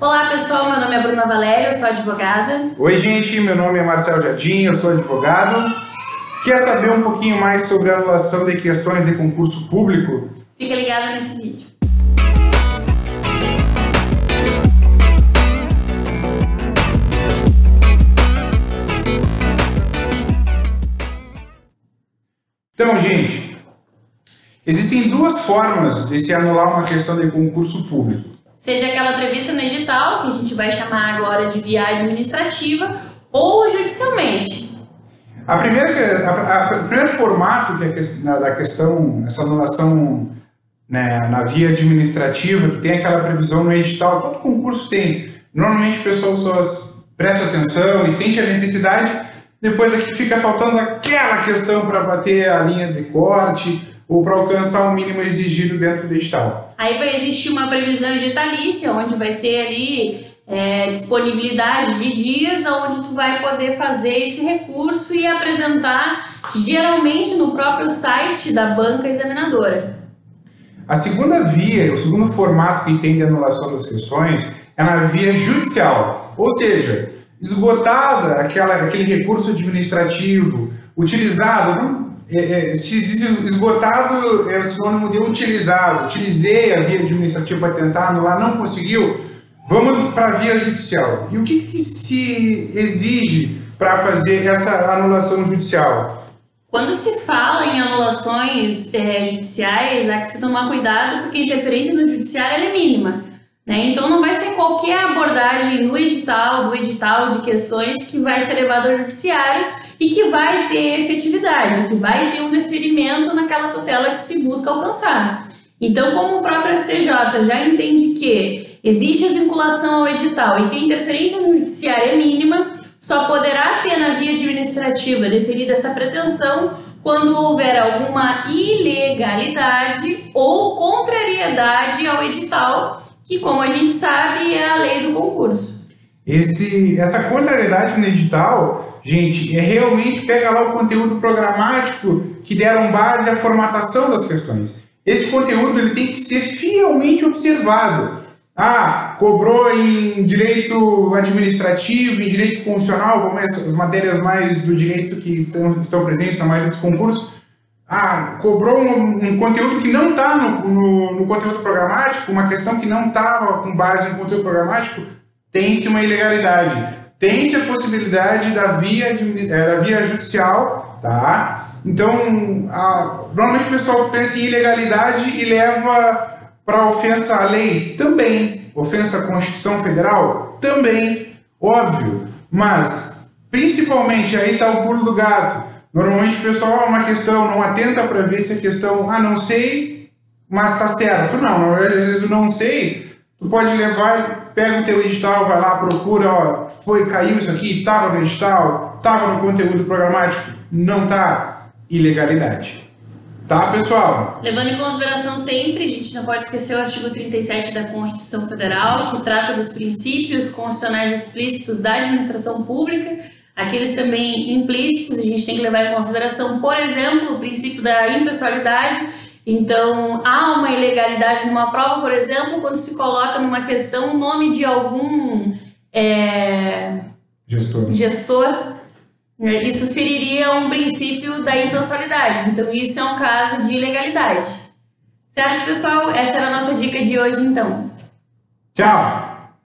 Olá pessoal, meu nome é Bruna Valéria, eu sou advogada. Oi gente, meu nome é Marcelo Jardim, eu sou advogado. Quer saber um pouquinho mais sobre a anulação de questões de concurso público? Fica ligado nesse vídeo. Então, gente, existem duas formas de se anular uma questão de concurso público. Seja aquela prevista no edital, que a gente vai chamar agora de via administrativa, ou judicialmente. A primeira, a, a, o primeiro formato que é da questão, essa anulação né, na via administrativa, que tem aquela previsão no edital, todo concurso tem. Normalmente o pessoal só presta atenção e sente a necessidade depois aqui fica faltando aquela questão para bater a linha de corte ou para alcançar o mínimo exigido dentro do edital. Aí vai existir uma previsão editalícia, onde vai ter ali é, disponibilidade de dias onde tu vai poder fazer esse recurso e apresentar geralmente no próprio site da banca examinadora. A segunda via, o segundo formato que tem de anulação das questões é na via judicial, ou seja, esgotada aquela, aquele recurso administrativo utilizado, é, é, se esgotado é o sinônimo de utilizado, utilizei a via administrativa para tentar anular, não conseguiu, vamos para a via judicial. E o que, que se exige para fazer essa anulação judicial? Quando se fala em anulações é, judiciais, há que se tomar cuidado porque a interferência no judiciário é mínima. Né? Então não vai ser qualquer abordagem no edital, do edital de questões que vai ser levado ao judiciário e que vai ter efetividade, que vai ter um deferimento naquela tutela que se busca alcançar. Então, como o próprio STJ já entende que existe a vinculação ao edital e que a interferência no judiciário é mínima, só poderá ter na via administrativa deferida essa pretensão quando houver alguma ilegalidade ou contrariedade ao edital que, como a gente sabe, é a lei do concurso. Esse, essa contrariedade no edital, gente, é realmente pega lá o conteúdo programático que deram base à formatação das questões. Esse conteúdo ele tem que ser fielmente observado. Ah, cobrou em direito administrativo, em direito constitucional, como as matérias mais do direito que estão presentes na maioria dos concursos ah, cobrou um, um conteúdo que não está no, no, no, conteúdo programático, uma questão que não estava com base no conteúdo programático, tem-se uma ilegalidade. Tem-se a possibilidade da via, é, da via judicial, tá? Então, a, normalmente o pessoal pensa em ilegalidade e leva para ofensa à lei também. Ofensa à Constituição Federal também, óbvio. Mas, principalmente, aí está o pulo do gato Normalmente o pessoal, uma questão, não atenta para ver se a questão, ah, não sei, mas está certo. Não, às vezes eu não sei, tu pode levar, pega o teu edital, vai lá, procura, ó, foi, caiu isso aqui, estava no edital, estava no conteúdo programático, não tá, ilegalidade. Tá, pessoal? Levando em consideração sempre, a gente não pode esquecer o artigo 37 da Constituição Federal, que trata dos princípios constitucionais explícitos da administração pública, aqueles também implícitos, a gente tem que levar em consideração, por exemplo, o princípio da impessoalidade. Então, há uma ilegalidade numa prova, por exemplo, quando se coloca numa questão o nome de algum é, gestor. gestor. Né? Isso feriria um princípio da impessoalidade. Então, isso é um caso de ilegalidade. Certo, pessoal? Essa era a nossa dica de hoje, então. Tchau!